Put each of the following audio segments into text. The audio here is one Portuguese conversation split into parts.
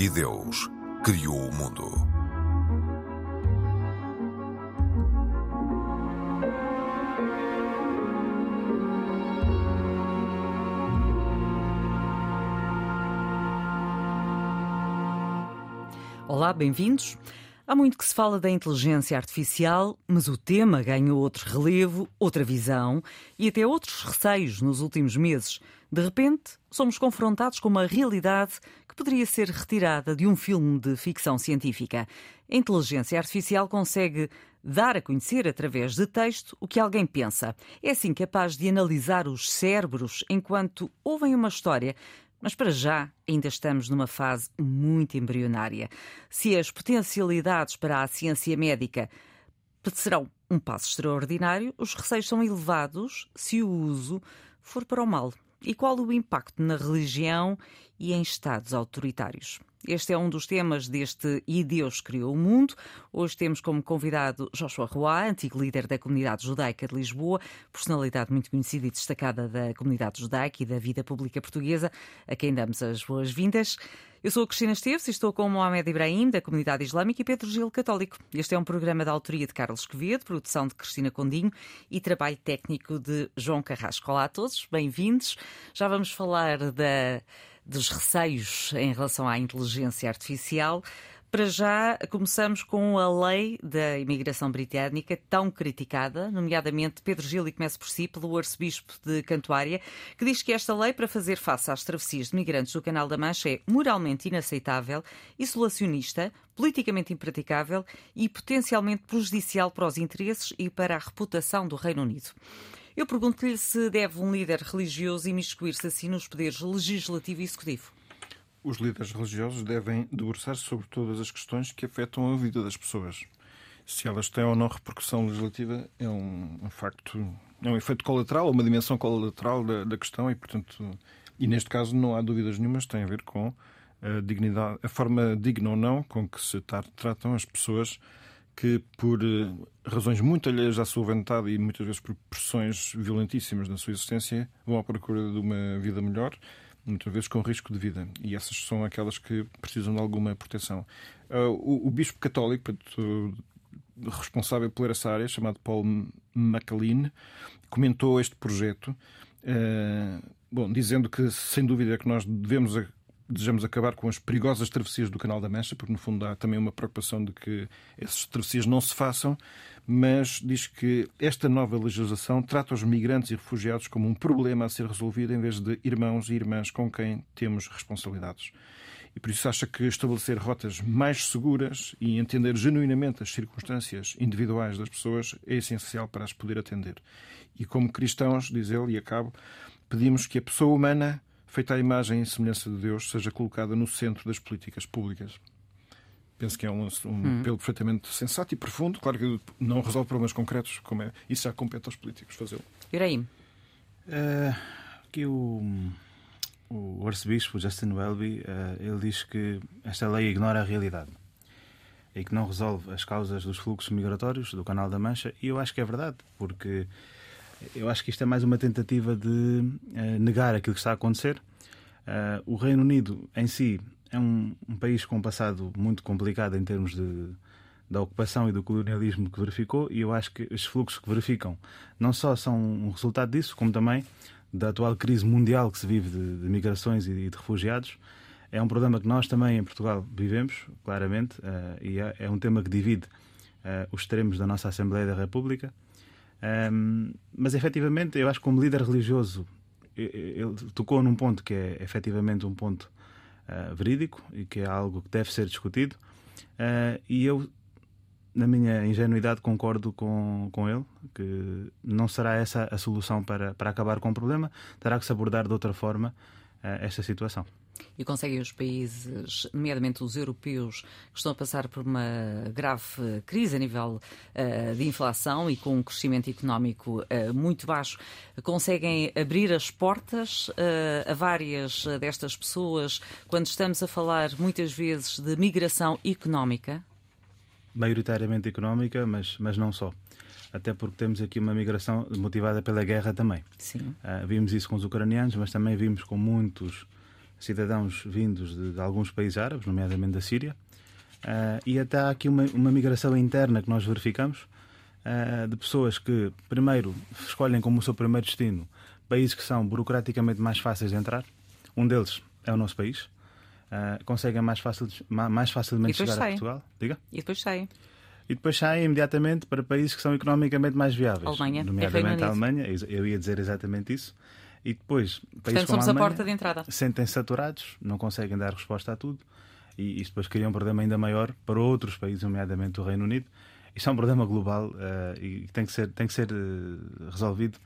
E Deus criou o mundo. Olá, bem-vindos. Há muito que se fala da inteligência artificial, mas o tema ganhou outro relevo, outra visão e até outros receios nos últimos meses. De repente, somos confrontados com uma realidade que poderia ser retirada de um filme de ficção científica. A inteligência artificial consegue dar a conhecer através de texto o que alguém pensa. É assim capaz de analisar os cérebros enquanto ouvem uma história, mas para já ainda estamos numa fase muito embrionária. Se as potencialidades para a ciência médica serão um passo extraordinário, os receios são elevados se o uso for para o mal. E qual o impacto na religião e em estados autoritários? Este é um dos temas deste E Deus Criou o Mundo. Hoje temos como convidado Joshua Roy, antigo líder da comunidade judaica de Lisboa, personalidade muito conhecida e destacada da comunidade judaica e da vida pública portuguesa, a quem damos as boas-vindas. Eu sou a Cristina Esteves e estou com Mohamed Ibrahim, da comunidade islâmica, e Pedro Gil, católico. Este é um programa da autoria de Carlos Quevedo, produção de Cristina Condinho e trabalho técnico de João Carrasco. Olá a todos, bem-vindos. Já vamos falar da dos receios em relação à inteligência artificial. Para já, começamos com a lei da imigração britânica, tão criticada, nomeadamente Pedro Gil, e começa por si, pelo arcebispo de Cantuária, que diz que esta lei, para fazer face às travessias de migrantes do Canal da Mancha, é moralmente inaceitável, isolacionista, politicamente impraticável e potencialmente prejudicial para os interesses e para a reputação do Reino Unido. Eu pergunto-lhe se deve um líder religioso imiscuir-se assim nos poderes legislativo e executivo. Os líderes religiosos devem debruçar-se sobre todas as questões que afetam a vida das pessoas. Se elas têm ou não repercussão legislativa é um, um facto, é um efeito colateral, uma dimensão colateral da, da, questão e, portanto, e neste caso não há dúvidas nenhumas, tem a ver com a dignidade, a forma digna ou não com que se tratam as pessoas que, por eh, razões muito alheias à sua vontade e muitas vezes por pressões violentíssimas na sua existência, vão à procura de uma vida melhor, muitas vezes com risco de vida. E essas são aquelas que precisam de alguma proteção. Uh, o, o, bispo católico, responsável por essa área, chamado Paul MacLean, comentou este projeto, uh, bom, dizendo que, sem dúvida, que nós devemos desejamos acabar com as perigosas travessias do Canal da Mancha, porque no fundo há também uma preocupação de que essas travessias não se façam, mas diz que esta nova legislação trata os migrantes e refugiados como um problema a ser resolvido em vez de irmãos e irmãs com quem temos responsabilidades. E por isso acha que estabelecer rotas mais seguras e entender genuinamente as circunstâncias individuais das pessoas é essencial para as poder atender. E como cristãos, diz ele, e acabo, pedimos que a pessoa humana feita à imagem e semelhança de Deus, seja colocada no centro das políticas públicas. Penso que é um, um hum. apelo perfeitamente sensato e profundo. Claro que não resolve problemas concretos, como é. Isso já compete aos políticos fazê-lo. Iraim. Uh, aqui o, o arcebispo Justin Welby, uh, ele diz que esta lei ignora a realidade e que não resolve as causas dos fluxos migratórios do Canal da Mancha. E eu acho que é verdade, porque eu acho que isto é mais uma tentativa de uh, negar aquilo que está a acontecer. Uh, o Reino Unido em si é um, um, país com um passado muito complicado em termos de, da ocupação e do colonialismo que verificou, e eu acho que os fluxos que verificam não só são um resultado disso, como também da atual crise mundial que se vive de, de migrações e de, refugiados. É um problema que nós também em Portugal vivemos, claramente, uh, e é, é, um tema que divide os extremos da nossa Assembleia da República. Um, mas efetivamente, eu acho que como líder religioso, ele tocou num ponto que é efetivamente um ponto uh, verídico e que é algo que deve ser discutido. Uh, e eu, na minha ingenuidade, concordo com, com ele que não será essa a solução para, para acabar com o problema, terá que se abordar de outra forma uh, esta situação e conseguem os países, nomeadamente os europeus, que estão a passar por uma grave crise a nível uh, de inflação e com um crescimento económico uh, muito baixo, conseguem abrir as portas uh, a várias destas pessoas quando estamos a falar muitas vezes de migração económica? Maioritariamente económica, mas, mas não só até porque temos aqui uma migração motivada pela guerra também. Sim. Uh, vimos isso com os ucranianos, mas também vimos com muitos cidadãos vindos de, de alguns países árabes, nomeadamente da Síria, uh, e até há aqui uma, uma migração interna que nós verificamos uh, de pessoas que, primeiro, escolhem como o seu primeiro destino países que são burocraticamente mais fáceis de entrar. Um deles é o nosso país. Uh, conseguem mais, fácil, mais facilmente chegar saem. a Portugal. Diga? E depois saem. E depois saem imediatamente para países que são economicamente mais viáveis. Alemanha. Nomeadamente a Alemanha. Eu ia dizer exatamente isso. E depois, Portanto, somos a, Alemanha, a porta de entrada. Sentem-se saturados, não conseguem dar resposta a tudo. E isso depois cria um problema ainda maior para outros países, nomeadamente o Reino Unido. Isso é um problema global uh, e tem que ser, tem que ser uh, resolvido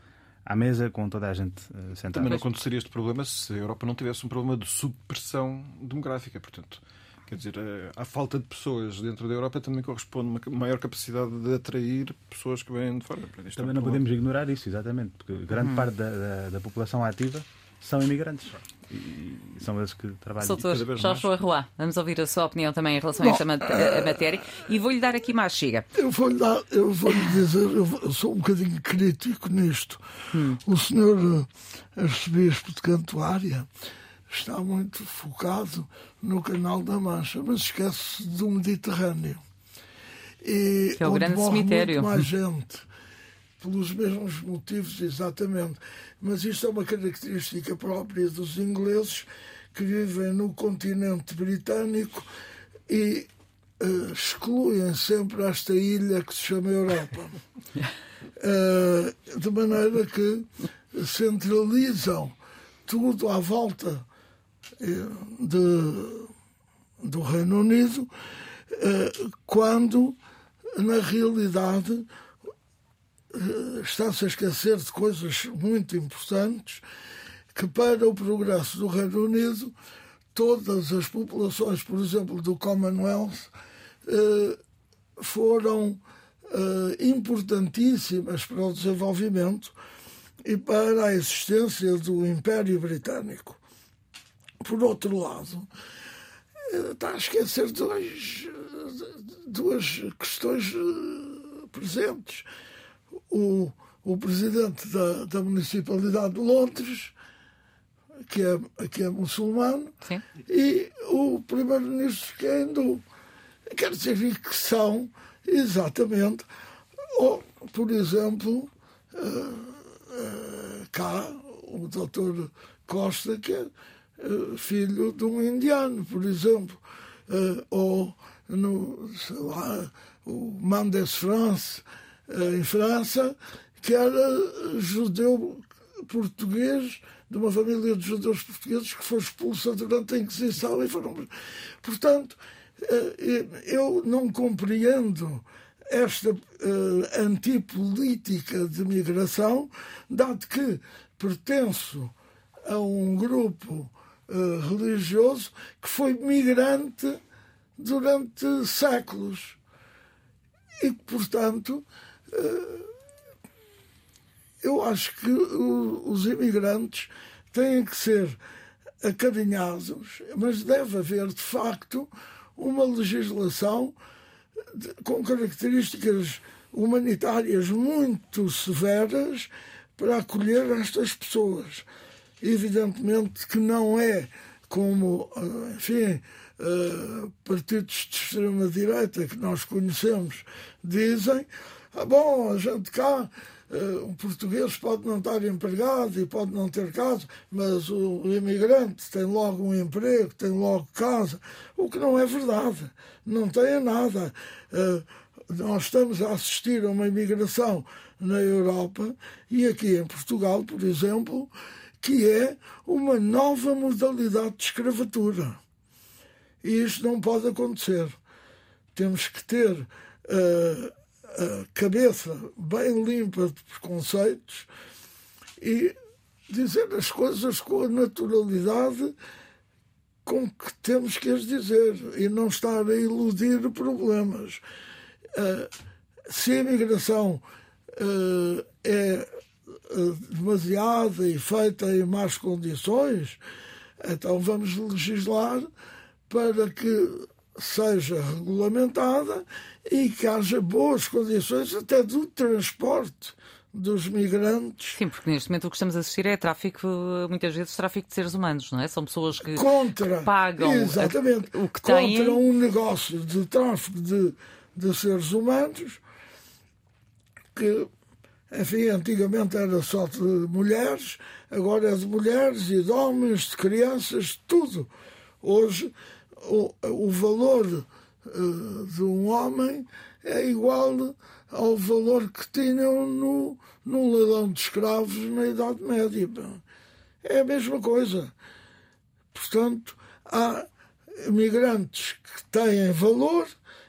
à mesa com toda a gente uh, sentada. Também não aconteceria este problema se a Europa não tivesse um problema de subpressão demográfica. Portanto, quer dizer, a, a falta de pessoas dentro da Europa também corresponde a uma maior capacidade de atrair pessoas que vêm de fora. Também é um não podemos ignorar isso, exatamente, porque grande hum. parte da, da, da população ativa são imigrantes. E são eles que trabalham. Soutor Joshua Roy, vamos ouvir a sua opinião também em relação Bom, a esta matéria e vou-lhe dar aqui mais chega. Eu vou-lhe dar, eu vou-lhe dizer, eu sou um bocadinho crítico nisto. Hum. O senhor eh, arcebispo de Cantuária está muito focado no Canal da Mancha, mas esquece do Mediterrâneo. E que é o grande cemitério. Muito mais gente pelos mesmos motivos, exatamente. Mas isto é uma característica própria dos ingleses que vivem no continente britânico e uh, excluem sempre esta ilha que se chama Europa. Uh, de maneira que centralizam tudo à volta de, do Reino Unido, quando, na realidade, eh, está-se a esquecer de coisas muito importantes que para o progresso do Reino Unido todas as populações, por exemplo, do Commonwealth eh, foram eh, importantíssimas para o desenvolvimento e para a existência do Império Britânico. Por outro lado, está a esquecer dois, duas questões presentes o, o presidente da, da Municipalidade de Londres, que é, que é muçulmano, Sim. e o primeiro-ministro que é hindu. Quer dizer, que são exatamente, ou, por exemplo, uh, uh, cá, o doutor Costa, que é filho de um indiano, por exemplo, ou no, sei lá, o Mendes France, em França, que era judeu português, de uma família de judeus portugueses que foi expulsa durante a Inquisição e foram. Portanto, eh, eu não compreendo esta uh, antipolítica de migração, dado que pertenço a um grupo uh, religioso que foi migrante durante séculos e portanto, eh, eu acho que os imigrantes têm que ser acarinhados, mas deve haver, de facto, uma legislação com características humanitárias muito severas para acolher estas pessoas. Evidentemente que não é como, eh, enfim, eh, partidos de extrema-direita que nós conhecemos dizem, ah, bom, a gente cá, uh, um português pode não estar empregado e pode não ter casa, mas o, o imigrante tem logo um emprego, tem logo casa, o que não é verdade. Não tem nada. Nós estamos a assistir a uma imigração na Europa e aqui em Portugal, por exemplo, que é uma nova modalidade de escravatura. E isto não pode acontecer. Temos que ter uh, a cabeça bem limpa de preconceitos e dizer as coisas com a naturalidade com que temos que as dizer e não estar a iludir problemas. Uh, se a imigração uh, é demasiada e feita em más condições, então vamos legislar para que seja regulamentada e que haja boas condições até do transporte dos migrantes. Sim, porque neste momento o que estamos a assistir é tráfico, muitas vezes tráfico de seres humanos, não é? São pessoas que, contra, que pagam exatamente, o que contra têm. um negócio de tráfico de, de seres humanos que, enfim, antigamente era só de mulheres, agora é de mulheres e de homens, de crianças, de tudo. Hoje o, o valor uh, de um homem é igual ao valor que tinham no, no leilão de escravos na Idade Média. É a mesma coisa. Portanto, há migrantes que têm valor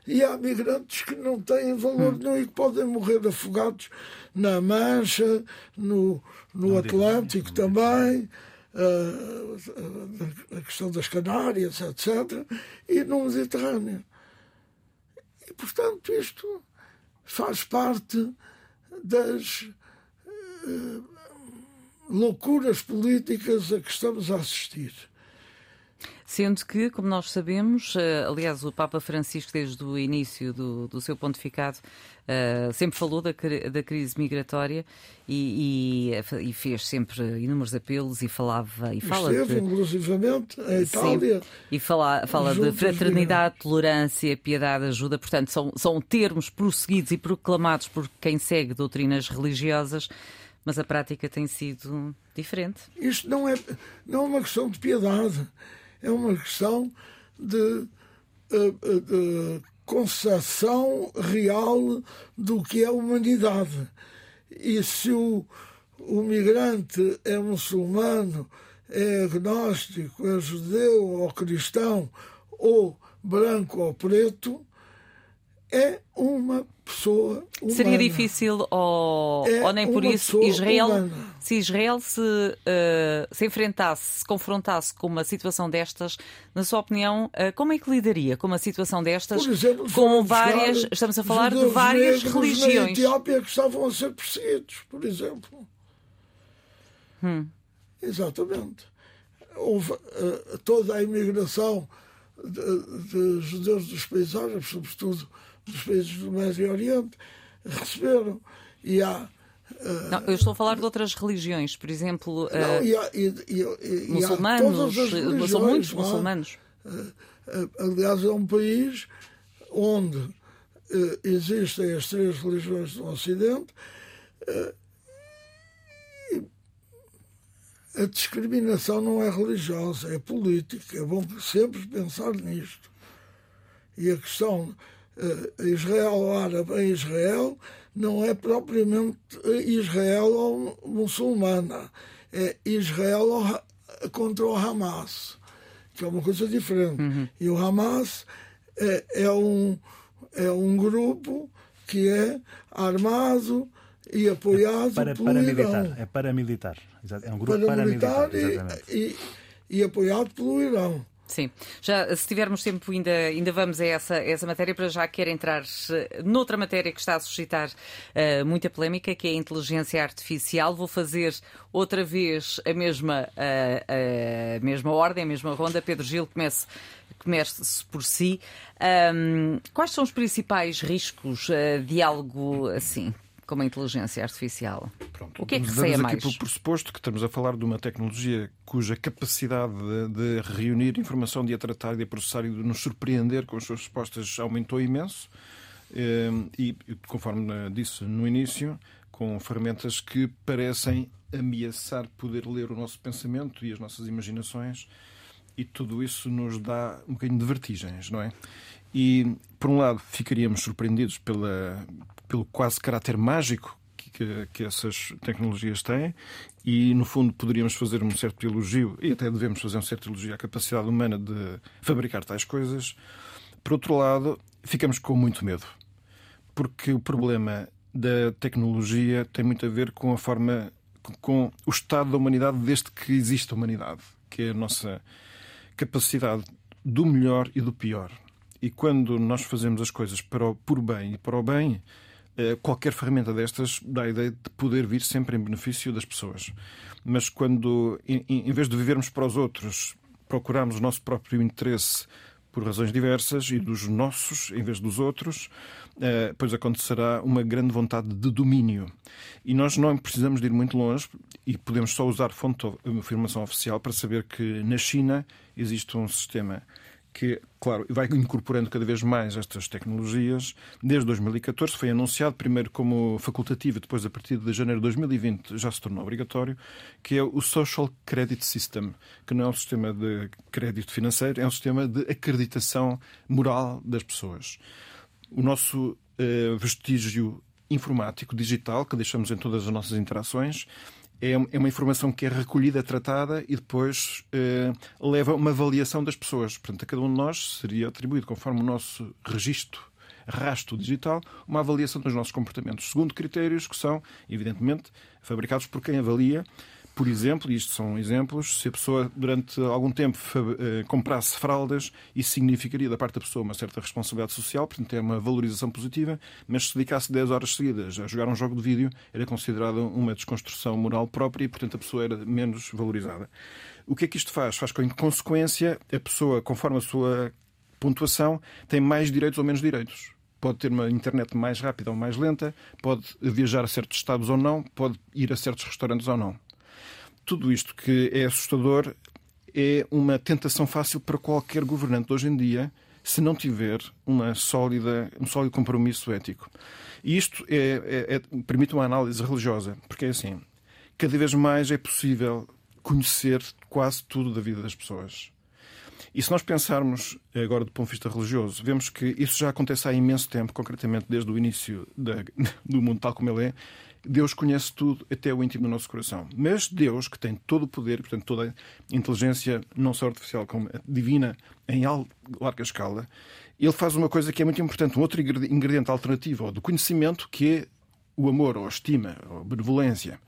e há migrantes que não têm valor hum. nenhum e que podem morrer afogados na Mancha, no, no Atlântico também, uh, a questão das Canárias, etc., e no Mediterrâneo. E, portanto, isto faz parte das uh, loucuras políticas a que estamos a assistir. Sendo que, como nós sabemos, uh, aliás, o Papa Francisco, desde o início do, do seu pontificado, uh, sempre falou da, da crise migratória e, e, e, fez sempre inúmeros apelos e falava e fala Esteve, de, inclusivamente, em Itália. Sim, e fala, fala de fraternidade, tolerância, piedade, ajuda. Portanto, são, são termos prosseguidos e proclamados por quem segue doutrinas religiosas mas a prática tem sido diferente. Isto não é, não é uma questão de piedade é uma questão de, eh, eh, de concepção real do que é a humanidade. E se o, o migrante é muçulmano, é agnóstico, é judeu ou cristão, ou branco ou preto, é uma pessoa humana. Seria difícil, ou, é ou nem por isso, Israel, humana. se Israel se, uh, se enfrentasse, se confrontasse com uma situação destas, na sua opinião, uh, como é que lidaria com uma situação destas? Exemplo, com várias, estamos a falar de várias religiões. Na Etiópia que estavam a ser perseguidos, por exemplo. Hum. Exatamente. Houve uh, toda a imigração de, de judeus dos países árabes, sobretudo dos países do Médio Oriente receberam. E há. Uh, não, eu estou a falar de outras religiões, por exemplo. Uh, não, e há, e, e, muçulmanos, e são muitos muçulmanos. Uh, aliás, é um país onde existem as três religiões do Ocidente. a discriminação não é religiosa, é política. É bom sempre pensar nisto. E a questão uh, Israel árabe em Israel não é propriamente Israel ou muçulmana, é Israel contra o Hamas, que é uma coisa diferente. Uhum. E o Hamas é, é, um, é um grupo que é armado e apoiado é para, pelo paramilitar, Irão. É paramilitar. É um grupo paramilitar, paramilitar e, e, e apoiado pelo Irão. Sim, já se tivermos tempo ainda, ainda vamos a essa, essa matéria, para já quero entrar eh, noutra matéria que está a suscitar uh, muita polémica, que é a inteligência artificial. Vou fazer outra vez a mesma, uh, mesma ordem, a mesma ronda. Pedro Gil, comece, comece por si. Um, quais são os principais riscos de algo assim? Como a inteligência artificial. Pronto, o que é que receia mais? aqui pelo pressuposto que estamos a falar de uma tecnologia cuja capacidade de, de, reunir informação, de a tratar, de a processar e de nos surpreender com as suas respostas aumentou imenso. Ehm, e, conforme disse no início, com ferramentas que parecem ameaçar poder ler o nosso pensamento e as nossas imaginações, e tudo isso nos dá um bocadinho de vertigens, não é? E, por um lado, ficaríamos surpreendidos pela, pelo quase caráter mágico que, que, essas tecnologias têm e, no fundo, poderíamos fazer um certo elogio, e até devemos fazer um certo elogio à capacidade humana de fabricar tais coisas. Por outro lado, ficamos com muito medo, porque o problema da tecnologia tem muito a ver com a forma, com o estado da humanidade desde que existe a humanidade, que é a nossa capacidade do melhor e do pior. E quando nós fazemos as coisas para o, por bem e para o bem, qualquer ferramenta destas dá a ideia de poder vir sempre em benefício das pessoas. Mas quando, em vez de vivermos para os outros, procurarmos o nosso próprio interesse por razões diversas e dos nossos em vez dos outros, uh, pois acontecerá uma grande vontade de domínio. E nós não precisamos de ir muito longe e podemos só usar fonte de informação oficial para saber que na China existe um sistema que, claro, vai incorporando cada vez mais estas tecnologias. Desde 2014 foi anunciado, primeiro como facultativo, depois a partir de janeiro de 2020 já se tornou obrigatório, que é o Social Credit System, que não é um sistema de crédito financeiro, é um sistema de acreditação moral das pessoas. O nosso uh, vestígio informático digital que deixamos em todas as nossas interações é, é uma informação que é recolhida, tratada e depois eh, leva a uma avaliação das pessoas. Portanto, a cada um de nós seria atribuído, conforme o nosso registro, rastro digital, uma avaliação dos nossos comportamentos, segundo critérios que são, evidentemente, fabricados por quem avalia por exemplo, e isto são exemplos, se a pessoa durante algum tempo eh, comprasse fraldas, isso significaria da parte da pessoa uma certa responsabilidade social, portanto é uma valorização positiva, mas se dedicasse 10 horas seguidas a jogar um jogo de vídeo, era considerado uma desconstrução moral própria e, portanto, a pessoa era menos valorizada. O que é que isto faz? Faz com que, em consequência, a pessoa, conforme a sua pontuação, tem mais direitos ou menos direitos pode ter uma internet mais rápida ou mais lenta, pode viajar a certos estados ou não, pode ir a certos restaurantes ou não tudo isto que é assustador é uma tentação fácil para qualquer governante hoje em dia se não tiver uma sólida, um sólido compromisso ético. E isto é, é, é, permite uma análise religiosa, porque é assim: cada vez mais é possível conhecer quase tudo da vida das pessoas. E se nós pensarmos agora do ponto de vista religioso, vemos que isso já acontece há imenso tempo, concretamente desde o início da, do mundo tal como ele é, Deus conhece tudo, até o íntimo do nosso coração. Mas Deus, que tem todo o poder, portanto, toda a inteligência, não só artificial, como divina, em larga escala, ele faz uma coisa que é muito importante, um outro ingrediente alternativo do conhecimento, que é o amor, ou a estima, ou a benevolência.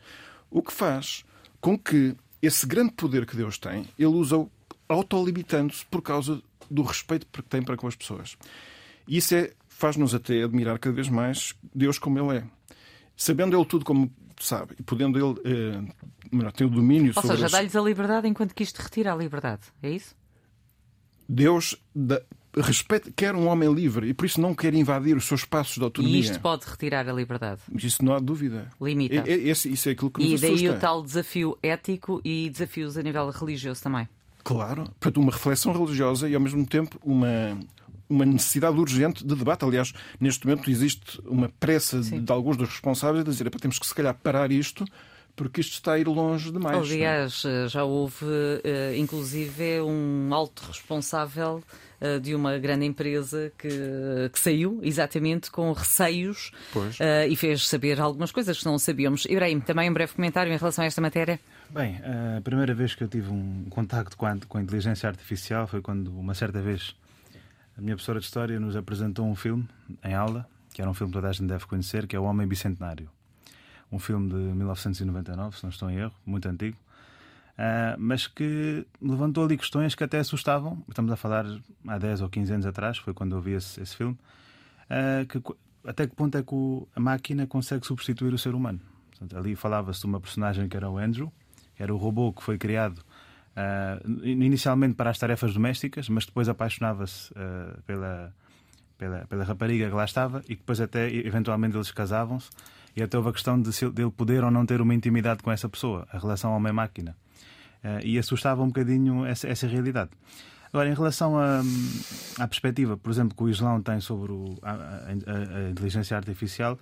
O que faz com que esse grande poder que Deus tem, ele usa-o autolimitando-se por causa do respeito que tem para com as pessoas. E isso é, faz-nos até admirar cada vez mais Deus como Ele é sabendo ele tudo como sabe e podendo ele eh, ter o domínio Ou sobre. Ou seja, dá-lhes a liberdade enquanto que isto retira a liberdade. É isso? Deus da, respeita, quer um homem livre e por isso não quer invadir os seus espaços de autonomia. E isto pode retirar a liberdade. Isso não há dúvida. Limita. É, é, esse, isso é aquilo que nos E daí assusta. o tal desafio ético e desafios a nível religioso também. Claro. Portanto, uma reflexão religiosa e ao mesmo tempo uma, uma necessidade urgente de debate. Aliás, neste momento existe uma pressa de, de alguns dos responsáveis a dizer temos que se calhar parar isto porque isto está a ir longe demais. É? Aliás, não? já houve eh, inclusive um alto responsável eh, de uma grande empresa que, que saiu exatamente com receios uh, e fez saber algumas coisas que não sabíamos. Ibrahim, também um breve comentário em relação a esta matéria? Bem, a primeira vez que eu tive um contacto com a, com a inteligência artificial foi quando, uma certa vez, a minha professora de História nos apresentou um filme em aula, que era um filme que toda a gente deve conhecer, que é O Homem Bicentenário. Um filme de 1999, se não estou em erro, muito antigo, uh, mas que levantou ali questões que até assustavam. Estamos a falar há 10 ou 15 anos atrás, foi quando eu vi esse, esse filme. Uh, que, até que ponto é que o, a máquina consegue substituir o ser humano? Portanto, ali falava-se de uma personagem que era o Andrew, que era o robô que foi criado uh, inicialmente para as tarefas domésticas, mas depois apaixonava-se uh, pela, pela, pela rapariga que lá estava e depois até eventualmente eles casavam-se e até houve a questão de, se, de ele poder ou não ter uma intimidade com essa pessoa, a relação homem-máquina. Uh, e assustava um bocadinho essa, essa realidade. Agora, em relação à, à perspectiva, por exemplo, que o Islão tem sobre o, a, a, a, inteligência artificial,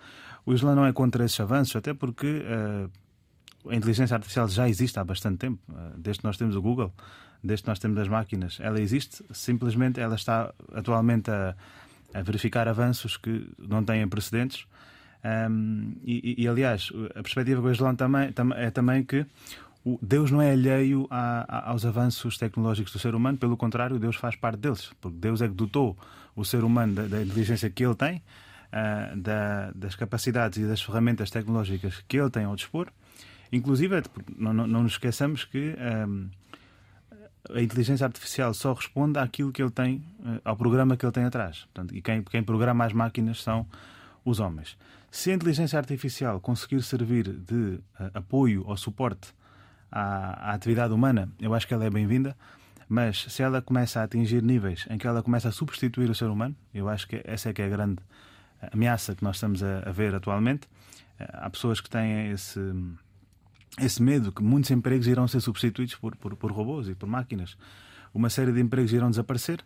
o Islão não é contra esses avanços, até porque uh, a inteligência artificial já existe há bastante tempo. Eh, desde que nós temos o Google, desde que nós temos as máquinas, ela existe. Simplesmente ela está atualmente a, a verificar avanços que não têm precedentes. Um, e, e, aliás, a perspectiva do Islão também, é também que Deus não é alheio a, a, aos avanços tecnológicos do ser humano, pelo contrário, Deus faz parte deles, porque Deus é que dotou o ser humano da, da inteligência que ele tem, uh, da, das capacidades e das ferramentas tecnológicas que ele tem ao dispor, Inclusive, não, não, não nos esqueçamos que um, a inteligência artificial só responde àquilo que ele tem, eh, ao programa que ele tem atrás. Portanto, e quem, quem programa as máquinas são os homens. Se a inteligência artificial conseguir servir de uh, apoio ou suporte à, à, atividade humana, eu acho que ela é bem-vinda. Mas se ela começa a atingir níveis em que ela começa a substituir o ser humano, eu acho que essa é que é a grande ameaça que nós estamos a, a ver atualmente. Há pessoas que têm esse, esse medo que muitos empregos irão ser substituídos por, por, por robôs e por máquinas. Uma série de empregos irão desaparecer.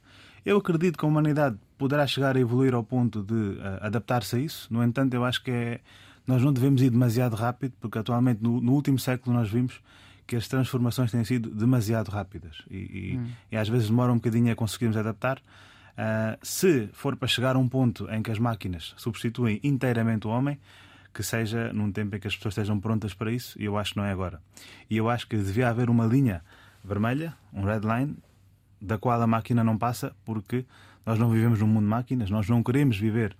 Eu acredito que a humanidade poderá chegar a evoluir ao ponto de uh, adaptar-se a isso. No entanto, eu acho que é, nós não devemos ir demasiado rápido, porque atualmente, no, no último século, nós vimos que as transformações têm sido demasiado rápidas e, e, hum. e às vezes demora um bocadinho a conseguirmos adaptar. Uh, se for para chegar a um ponto em que as máquinas substituem inteiramente o homem, que seja num tempo em que as pessoas estejam prontas para isso, e eu acho que não é agora. E eu acho que devia haver uma linha vermelha, um red line, da qual a máquina não passa, porque nós não vivemos num mundo de máquinas, nós não queremos viver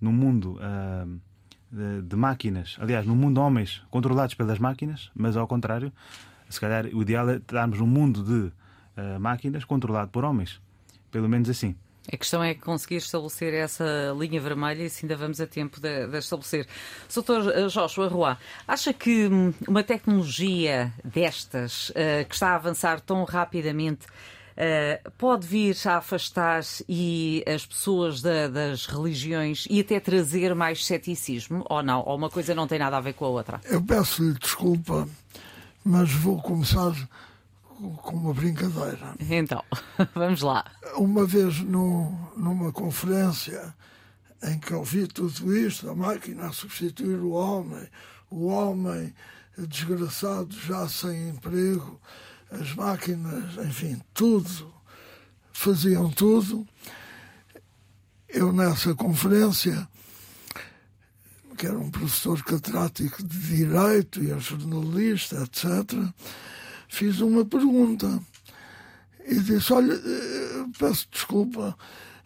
num mundo uh, de, de, máquinas, aliás, num mundo de homens controlados pelas máquinas, mas ao contrário, se calhar o ideal é estarmos num mundo de uh, máquinas controlado por homens, pelo menos assim. A questão é conseguir estabelecer essa linha vermelha e se ainda vamos a tempo de, de estabelecer. Soutor eh, Joshua Roy, acha que hum, uma tecnologia destas, uh, que está a avançar tão rapidamente, uh, pode vir a afastar e as pessoas da, das religiões e até trazer mais ceticismo ou não? Ou uma coisa não tem nada a ver com a outra? Eu peço-lhe desculpa, mas vou começar com uma brincadeira. Então, vamos lá. Uma vez no, numa conferência em que ouvi tudo isto, a máquina a substituir o homem, o homem desgraçado já sem emprego, as máquinas, enfim, tudo, faziam tudo. Eu nessa conferência, que era um professor catedrático de Direito e é jornalista, etc., fiz uma pergunta e disse: Olha, eh, peço desculpa,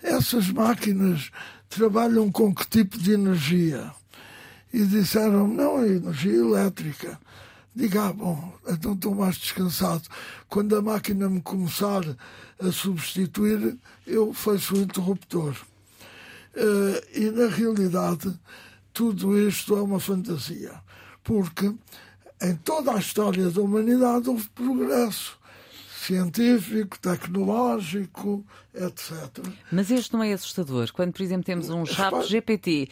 essas máquinas trabalham com que tipo de energia? E disseram: Não, é energia elétrica. Diga, ah, bom, então estou mais descansado. Quando a máquina me começar a substituir, eu fecho o interruptor. Uh, e na realidade, tudo isto é uma fantasia, porque em toda a história da humanidade houve progresso científico, tecnológico, etc. Mas este não é assustador? Quando, por exemplo, temos um chat GPT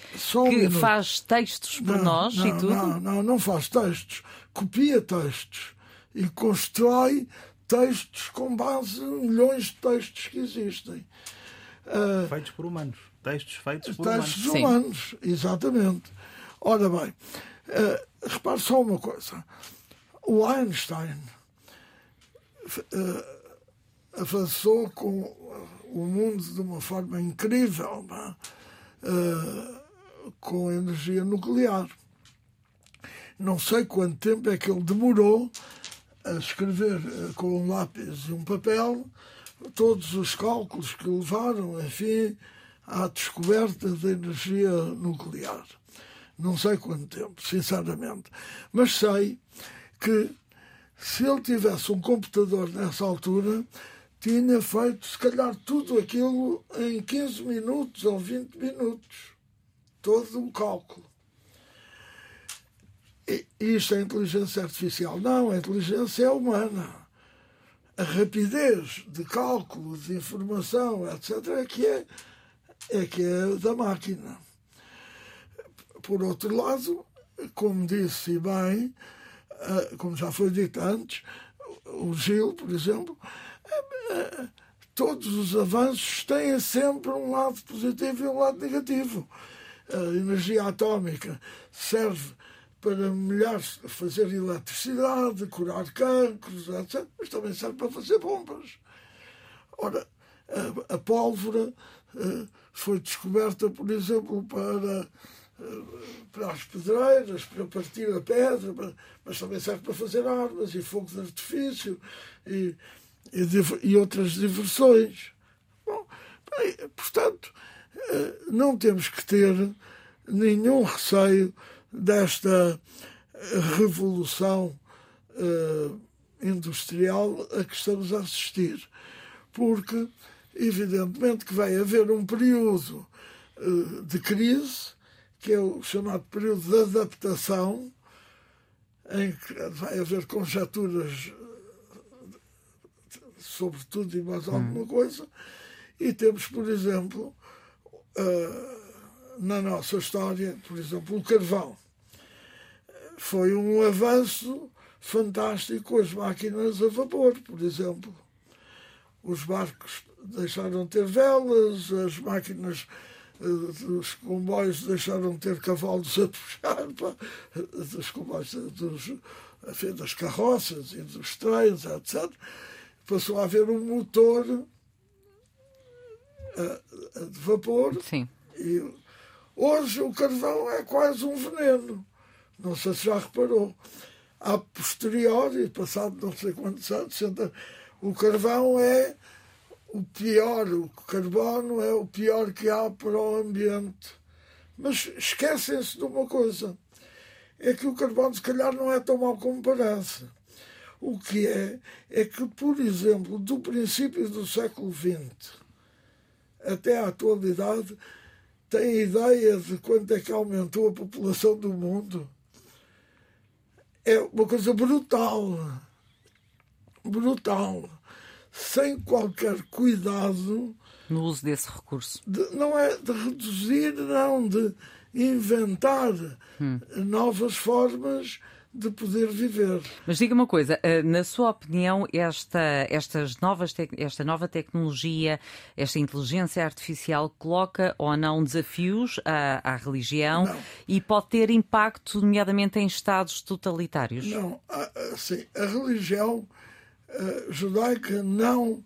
que faz textos por não, nós não, e tudo? Não, não, não faz textos. Copia textos e constrói textos com base em milhões de textos que existem. Uh, feitos por humanos. Textos feitos por textos humanos. humanos, Sim. exatamente. Ora bem, uh, repare só uma coisa. O Einstein uh, avançou com o mundo de uma forma incrível, uh, com energia nuclear. Não sei quanto tempo é que ele demorou a escrever com um lápis e um papel todos os cálculos que levaram, enfim, à descoberta da energia nuclear. Não sei quanto tempo, sinceramente. Mas sei que se ele tivesse um computador nessa altura, tinha feito, se calhar, tudo aquilo em 15 minutos ou 20 minutos. Todo um cálculo. E isto é inteligência artificial? Não, a inteligência é humana. A rapidez de cálculo, de informação, etc., é que é, é, que é da máquina. Por outro lado, como disse bem, eh, como já foi dito antes, o Gil, por exemplo, eh, eh, todos os avanços têm sempre um lado positivo e um lado negativo. A energia atómica serve para melhor fazer eletricidade, curar cancros, etc. Mas também serve para fazer bombas. Ora, a, a pólvora foi descoberta, por exemplo, para para as pedreiras, para partir a pedra, mas também serve para fazer armas e fogo de artifício e, e, e outras diversões. Bom, bem, portanto, eh, não temos que ter nenhum receio desta revolução uh, industrial a que estamos a assistir, porque, evidentemente, que vai haver um período uh, de crise que é o chamado período de adaptação, em que vai haver conjecturas sobre tudo e mais alguma coisa. E temos, por exemplo, uh, na nossa história, por exemplo, o carvão. Foi um avanço fantástico as máquinas a vapor, por exemplo. Os barcos deixaram de ter velas, as máquinas dos comboios deixaram de ter cavalos a puxar, pá, dos comboios, dos, enfim, das carroças e dos trens, etc. Passou a haver um motor a, a de vapor. Sim. E hoje o carvão é quase um veneno. Não sei se já reparou. A posteriori, passado não sei quantos anos, o carvão é o pior, o carbono é o pior que há para o ambiente. Mas esquecem-se de uma coisa: é que o carbono, se calhar, não é tão mau como parece. O que é, é que, por exemplo, do princípio do século XX até à atualidade, tem ideia de quanto é que aumentou a população do mundo? É uma coisa brutal. Brutal sem qualquer cuidado. No uso desse recurso. De, não é de reduzir, não, de inventar hum. novas formas de poder viver. Mas diga uma coisa, eh, na sua opinião, esta, estas novas esta nova tecnologia, esta inteligência artificial coloca ou não desafios à, à religião não. e pode ter impacto, nomeadamente em estados totalitários? Não, assim, a religião judaica não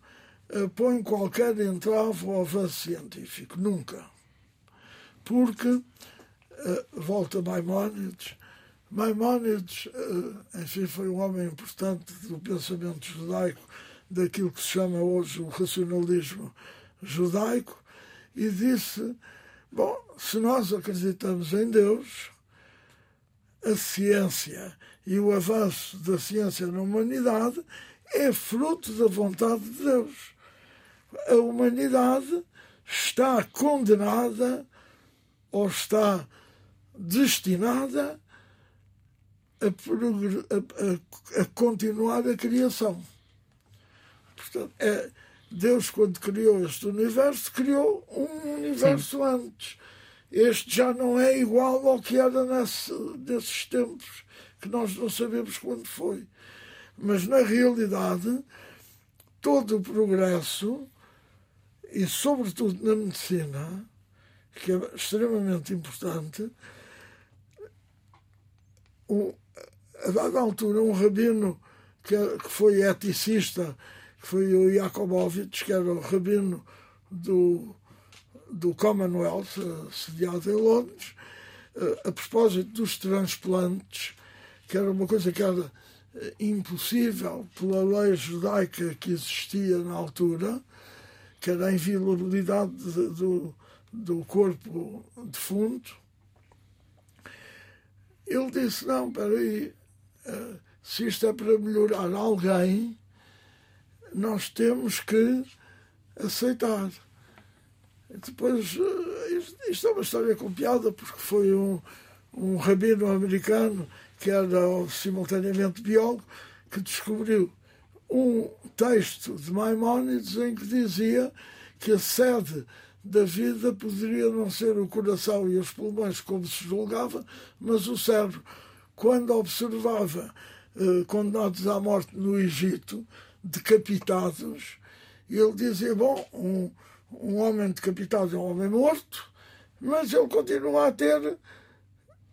uh, põe qualquer entrave ao avanço científico, nunca. Porque, uh, volta Maimónides, Maimónides, enfim, foi um homem importante do pensamento judaico, daquilo que se chama hoje o racionalismo judaico, e disse: Bom, se nós acreditamos em Deus, a ciência e o avanço da ciência na humanidade é fruto da vontade de Deus. A humanidade está condenada ou está destinada a, a, a, continuar a criação. Portanto, é, Deus, quando criou este universo, criou um universo Sim. antes. Este já não é igual ao que era nesse, nesses tempos, que nós não sabemos quando foi. Mas, na realidade, todo o progresso, e sobretudo na medicina, que é extremamente importante, a dada altura, um rabino que, que foi eticista, que foi o Jakobovich, que era o rabino do, do Commonwealth, eh, sediado em Londres, eh, a propósito dos transplantes, que era uma coisa que era impossível pela lei judaica que existia na altura, que era a inviolabilidade do, do corpo defunto. Ele disse: Não, peraí, eh, se isto é para melhorar alguém, nós temos que aceitar. Depois, eh, isto é uma história com piada, porque foi um, um rabino americano que era simultaneamente biólogo, que descobriu um texto de Maimónides em que dizia que a sede da vida poderia não ser o coração e os pulmões, como se julgava, mas o cérebro. Quando observava eh, condenados à morte no Egito, decapitados, ele dizia: Bom, um, um homem decapitado é um homem morto, mas ele continua a ter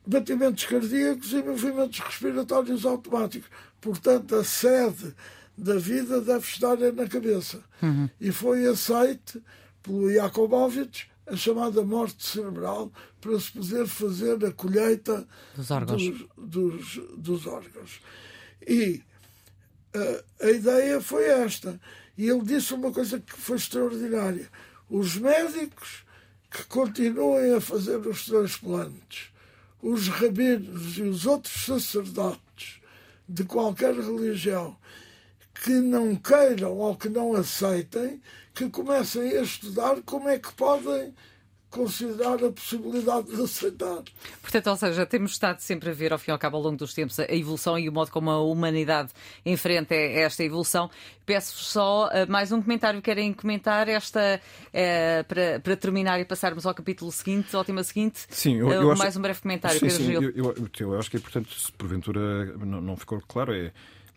batimentos cardíacos e movimentos respiratórios automáticos. Portanto, a sede da vida deve estar na cabeça. Uhum. E foi aceite pelo Jakobovich a chamada morte cerebral para se poder fazer a colheita dos órgãos. Dos, dos, dos órgãos. E a, a ideia foi esta. E ele disse uma coisa que foi extraordinária. Os médicos que continuem a fazer os transplantes os rabinos e os outros sacerdotes de qualquer religião que não queiram ou que não aceitem, que comecem a estudar como é que podem considerar a possibilidade de aceitar. Portanto, ou seja, temos estado sempre a ver, ao fim e ao cabo, ao longo dos tempos, a evolução e o modo como a humanidade enfrenta esta evolução. Peço-vos só uh, mais um comentário. Querem comentar esta, uh, para, para terminar e passarmos ao capítulo seguinte, ao tema seguinte? Sim, eu, eu uh, acho... Mais um breve comentário, sim, sim. Eu, eu, eu, acho que é importante, se porventura não, não ficou claro, é,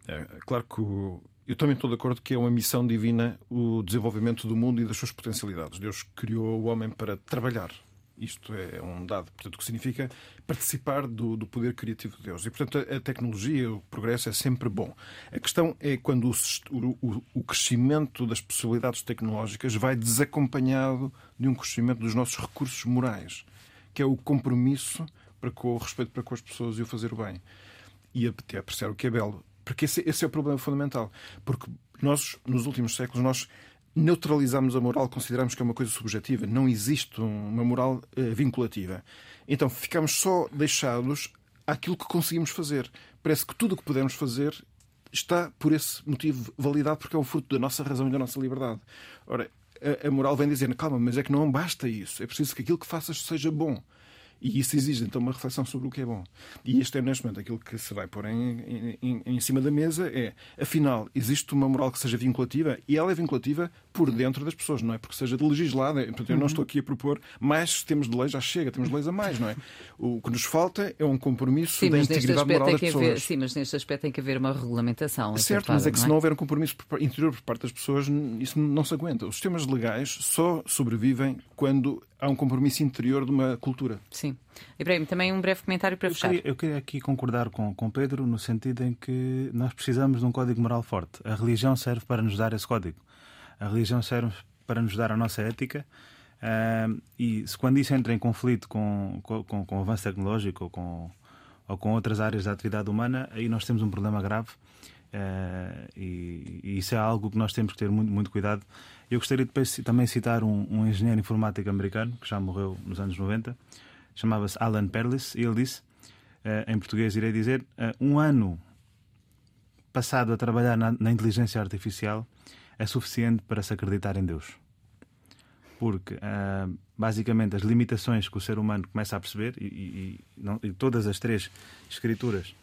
é claro que o eu também estou de acordo que é uma missão divina o desenvolvimento do mundo e das suas potencialidades. Deus criou o homem para trabalhar. Isto é um dado, portanto, que significa participar do, do poder criativo de Deus. E, portanto, a, a, tecnologia, o progresso é sempre bom. A questão é quando o, o, o crescimento das possibilidades tecnológicas vai desacompanhado de um crescimento dos nossos recursos morais, que é o compromisso para com o respeito para com as pessoas e o fazer o bem. E até apreciar o que é belo. Porque esse, esse, é o problema fundamental. Porque nós, nos últimos séculos, nós neutralizamos a moral, consideramos que é uma coisa subjetiva. Não existe uma moral uh, vinculativa. Então ficamos só deixados àquilo que conseguimos fazer. Parece que tudo o que podemos fazer está, por esse motivo, validado porque é o fruto da nossa razão e da nossa liberdade. Ora, a, a moral vem dizer, calma, mas é que não basta isso. É preciso que aquilo que faças seja bom. E isso exige então uma reflexão sobre o que é bom. E este é, neste momento, aquilo que se vai pôr em, em, em, cima da mesa é, afinal, existe uma moral que seja vinculativa e ela é vinculativa por dentro das pessoas, não é porque seja de legislada. Portanto, eu não estou aqui a propor mais sistemas de lei, já chega, temos leis a mais, não é? O que nos falta é um compromisso sim, da integridade moral das pessoas. Haver, sim, mas neste aspecto tem que haver uma regulamentação. Certo, mas é que se não houver um compromisso interior por parte das pessoas, isso não se aguenta. Os sistemas legais só sobrevivem quando há um compromisso interior de uma cultura. Sim. Ibrahim, também um breve comentário para eu fechar. Queria, eu queria aqui concordar com, com Pedro no sentido em que nós precisamos de um código moral forte. A religião serve para nos dar esse código. A religião serve para nos dar a nossa ética. Uh, e se quando isso entra em conflito com, com, com o avanço tecnológico ou com, ou com outras áreas da atividade humana, aí nós temos um problema grave. Uh, e, e, isso é algo que nós temos que ter muito, muito cuidado. Eu gostaria de também citar um, um, engenheiro informático americano que já morreu nos anos 90, chamava-se Alan Perlis, e ele disse, uh, em português irei dizer, uh, um ano passado a trabalhar na, na, inteligência artificial é suficiente para se acreditar em Deus. Porque, basicamente, as limitações que o ser humano começa a perceber, e, e, não, e todas as três escrituras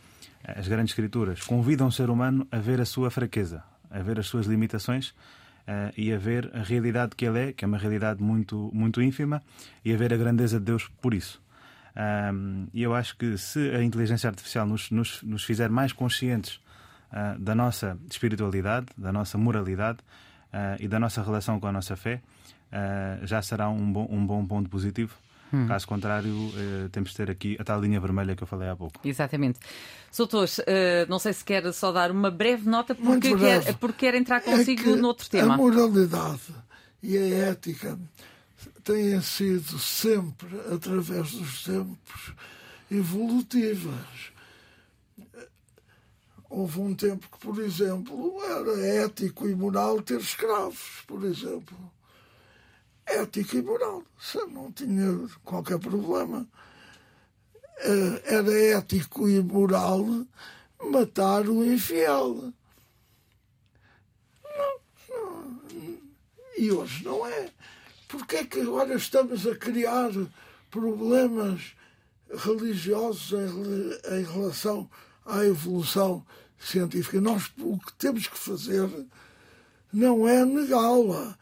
as grandes escrituras convidam o ser humano a ver a sua fraqueza, a ver as suas limitações uh, e a ver a realidade que ele é, que é uma realidade muito, muito ínfima, e a ver a grandeza de Deus por isso. Um, e eu acho que se a inteligência artificial nos, nos, nos fizer mais conscientes uh, da nossa espiritualidade, da nossa moralidade uh, e da nossa relação com a nossa fé, já será um bom, um bom ponto positivo Hum. Caso contrário, eh, temos de ter aqui a tal linha vermelha que eu falei há pouco. Exatamente. Soutores, eh, não sei se quer só dar uma breve nota porque, breve. Quer, porque quer entrar consigo é noutro tema. A moralidade e a ética têm sido sempre, através dos tempos, evolutivas. Houve um tempo que, por exemplo, era ético e moral ter escravos, por exemplo ética e moral. Não tinha qualquer problema. Eh, era ético e moral matar o infiel. Não, não. E hoje não é. Porquê é que agora estamos a criar problemas religiosos em relação à evolução científica? Nós o que temos que fazer não é negá-la,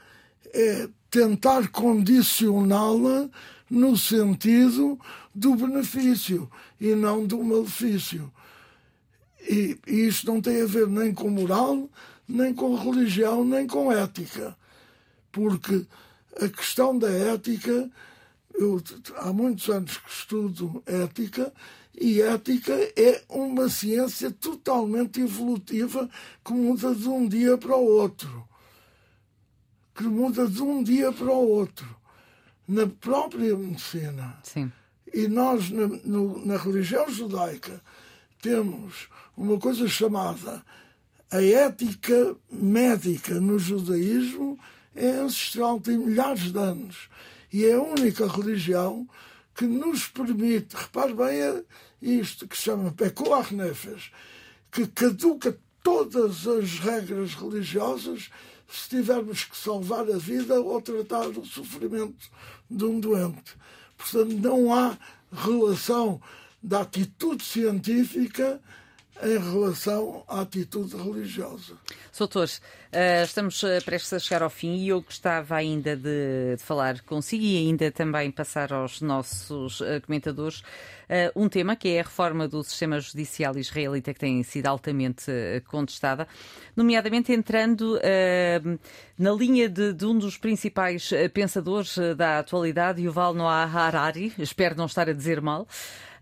é tentar condicioná-la no sentido do benefício e não do malefício. E, e isto não tem a ver nem com moral, nem com religião, nem com ética. Porque a questão da ética, eu há muitos anos que estudo ética, e ética é uma ciência totalmente evolutiva que muda de um dia para o outro que muda de um dia para o outro na própria medicina. Sim. E nós, na, no, na religião judaica, temos uma coisa chamada a ética médica no judaísmo é ancestral, tem milhares de anos. E é a única religião que nos permite, repare bem é isto que se chama Pekuach Nefesh, que caduca todas as regras religiosas se tivermos que salvar a vida ou tratar do sofrimento de um doente. Portanto, não há relação da atitude científica em relação à atitude religiosa. Doutor, eh, estamos eh, prestes a chegar ao fim e eu gostava ainda de, de falar consigo e ainda também passar aos nossos eh, comentadores um tema que é a reforma do sistema judicial israelita que tem sido altamente contestada, nomeadamente entrando na linha de, de um dos principais pensadores da atualidade, Yuval Noah Harari, espero não estar a dizer mal,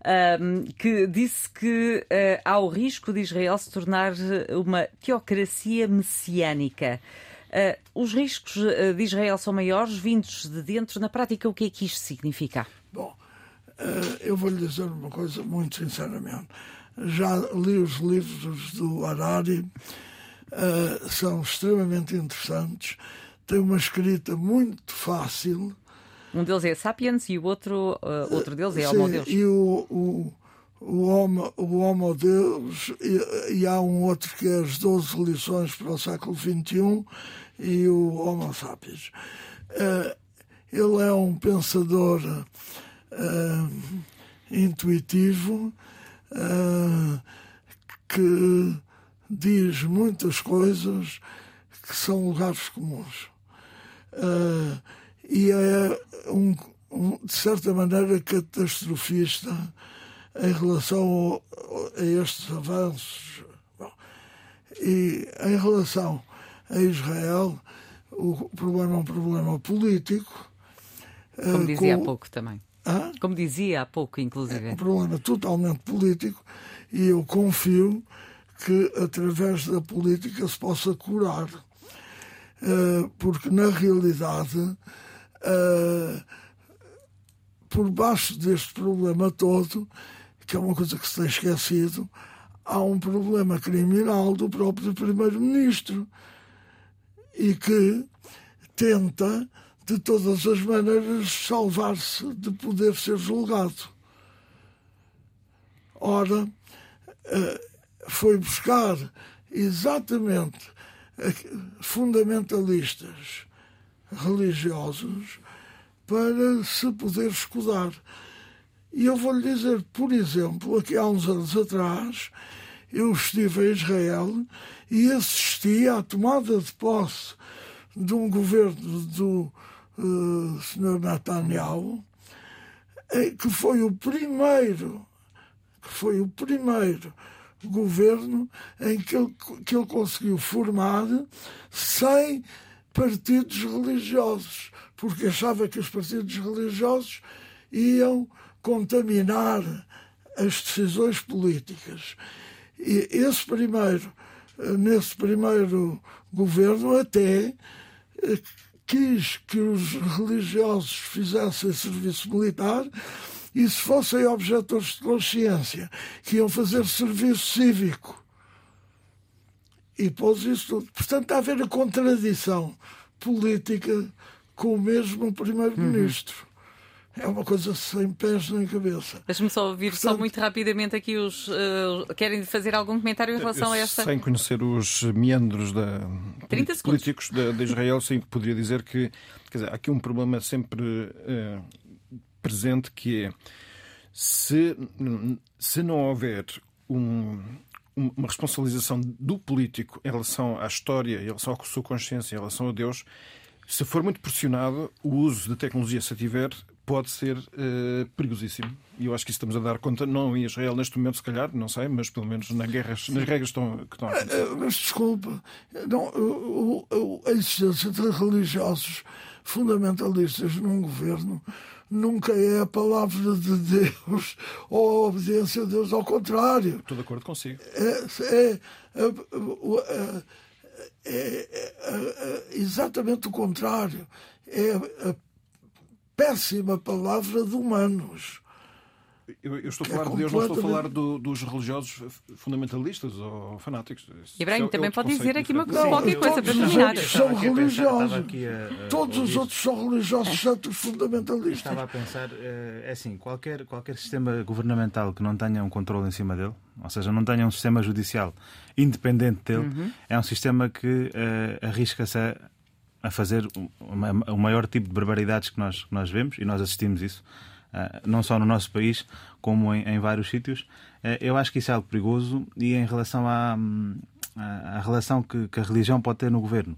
um, que disse que uh, há o risco de Israel se tornar uma teocracia messiânica. Uh, os riscos de Israel são maiores, vindos de dentro. Na prática, o que é que isto significa? Bom, uh, eu vou lhe dizer uma coisa muito sinceramente. Já li os livros do Harari, são extremamente interessantes, tem uma escrita muito fácil um deles é Sapiens e o outro, uh, outro deles é Sim, Homo Deus. E o, o, o, Homo, o Homo Deus, e, e, há um outro que é as 12 lições para o século XXI e o Homo Sapiens. Uh, ele é um pensador uh, intuitivo que diz muitas coisas que são lugares comuns. Uh, e é um, um, de certa maneira catastrofista em relação ao, a estes avanços. Bom, e em relação a Israel, o problema é um problema político. Como eh, dizia com... há pouco também. Hã? Como dizia há pouco, inclusive. É um problema totalmente político e eu confio que através da política se possa curar. Eh, porque na realidade uh, por baixo deste problema todo, que é uma coisa que se tem esquecido, há um problema criminal do próprio Primeiro-Ministro e que tenta, de todas as maneiras, salvar-se de poder ser julgado. Ora, ah, foi buscar exatamente fundamentalistas religiosos para se poder escudar. E eu vou lhe dizer, por exemplo, aqui há uns anos atrás, eu estive em Israel e assisti à tomada de posse de um governo do uh, eh, Sr. Netanyahu, que foi o primeiro, que foi o primeiro governo em que ele, que ele conseguiu formar sem partidos religiosos, porque achava que os partidos religiosos iam contaminar as decisões políticas. E esse primeiro, nesse primeiro governo, até eh, quis que os religiosos fizessem serviço militar e se fossem objetores de consciência, que iam fazer serviço cívico e pôs isso tudo. Portanto, está a haver a contradição política com o mesmo primeiro-ministro. Uhum. É uma coisa sem pés nem cabeça. Deixe-me só ouvir Portanto, só muito rapidamente aqui os. Uh, querem fazer algum comentário em relação a esta. Sem conhecer os meandros da, políticos de, de, Israel, sim, poderia dizer que quer dizer, há aqui um problema sempre uh, presente que é se, se não houver um, uma responsabilização do político em relação à história, em relação à sua consciência, em relação a Deus, se for muito pressionado, o uso de tecnologia, se a tiver, pode ser uh, perigosíssimo. E eu acho que isso estamos a dar conta, não em Israel neste momento, se calhar, não sei, mas pelo menos nas guerras, nas regras estão, que estão a acontecer. Mas desculpa, não, a existência de religiosos fundamentalistas num governo nunca é a palavra de Deus ou a obediência a Deus, ao contrário. Estou de acordo consigo. É, é, é, é exatamente o contrário. É a péssima palavra de humanos. Eu, eu estou a é falar de Deus, não estou a falar do- dos religiosos fundamentalistas ou fanáticos. Ibrahim é- é também pode dizer aqui uma. Não, qualquer coisa para todos os terminar. outros são religiosos. aqui a- a Todos os outros são religiosos, exceto os fundamentalistas. Estava a pensar, eh, é assim, qualquer, qualquer sistema governamental que não tenha um controle em cima dele, ou seja, não tenha um sistema judicial independente dele, Uhum. é um sistema que eh, arrisca-se a, a fazer o- o maior tipo de barbaridades que nós, que nós vemos, e nós assistimos isso, eh, não só no nosso país, como em, em vários sítios. Eh, eu acho que isso é algo perigoso, e em relação à, hum, à, à relação que, que a religião pode ter no governo.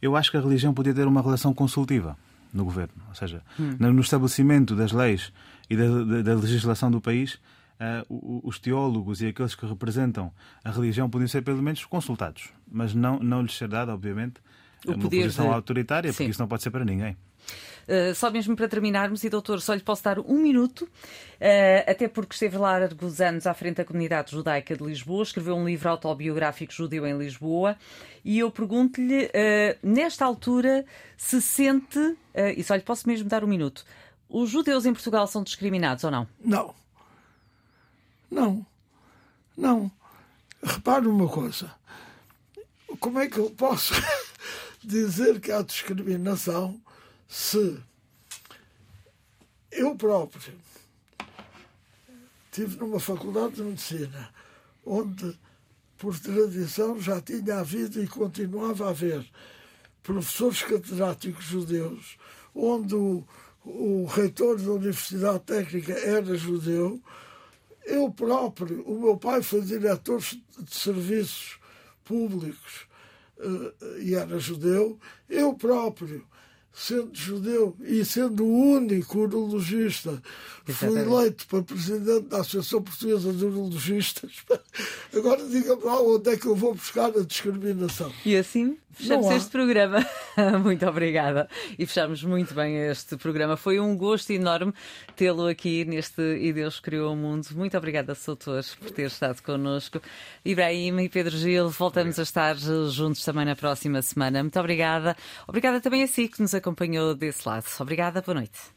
Eu acho que a religião podia ter uma relação consultiva no governo, ou seja, no no estabelecimento das leis e da, da- da legislação do país, eh, o- os teólogos e aqueles que representam a religião podiam ser pelo menos consultados, mas não, não lhes ser dado, obviamente, O uma posição de- autoritária, Sim. porque isso não pode ser para ninguém. Uh, só mesmo para terminarmos, e doutor, só lhe posso dar um minuto, uh, até porque esteve largos anos à frente da comunidade judaica de Lisboa, escreveu um livro autobiográfico judeu em Lisboa, e eu pergunto-lhe, uh, nesta altura, se sente, e só lhe posso mesmo dar um minuto, os judeus em Portugal são discriminados ou não? Não. Não. Não. Repare uma coisa. Como é que eu posso dizer que há discriminação se eu próprio estive numa faculdade de medicina onde, por tradição, já tinha havido e continuava a haver professores catedráticos judeus, onde o, o reitor da Universidade Técnica era judeu. Eu próprio, o meu pai foi diretor de serviços públicos eh, e era judeu. Eu próprio, sendo judeu e sendo o único urologista, fui eleito para presidente da Associação Portuguesa de Urologistas. Agora diga-me lá onde é que eu vou buscar a discriminação. E assim fechamos este programa. muito obrigada. E fechamos muito bem este programa. Foi um gosto enorme tê-lo aqui neste E Deus Criou o Mundo. Muito obrigada, doutor, por ter estado connosco. Ibrahim e Pedro Gil, voltamos a estar juntos também na próxima semana. Muito obrigada. Obrigada também a si que nos acompanhou desse lado. Obrigada, boa noite.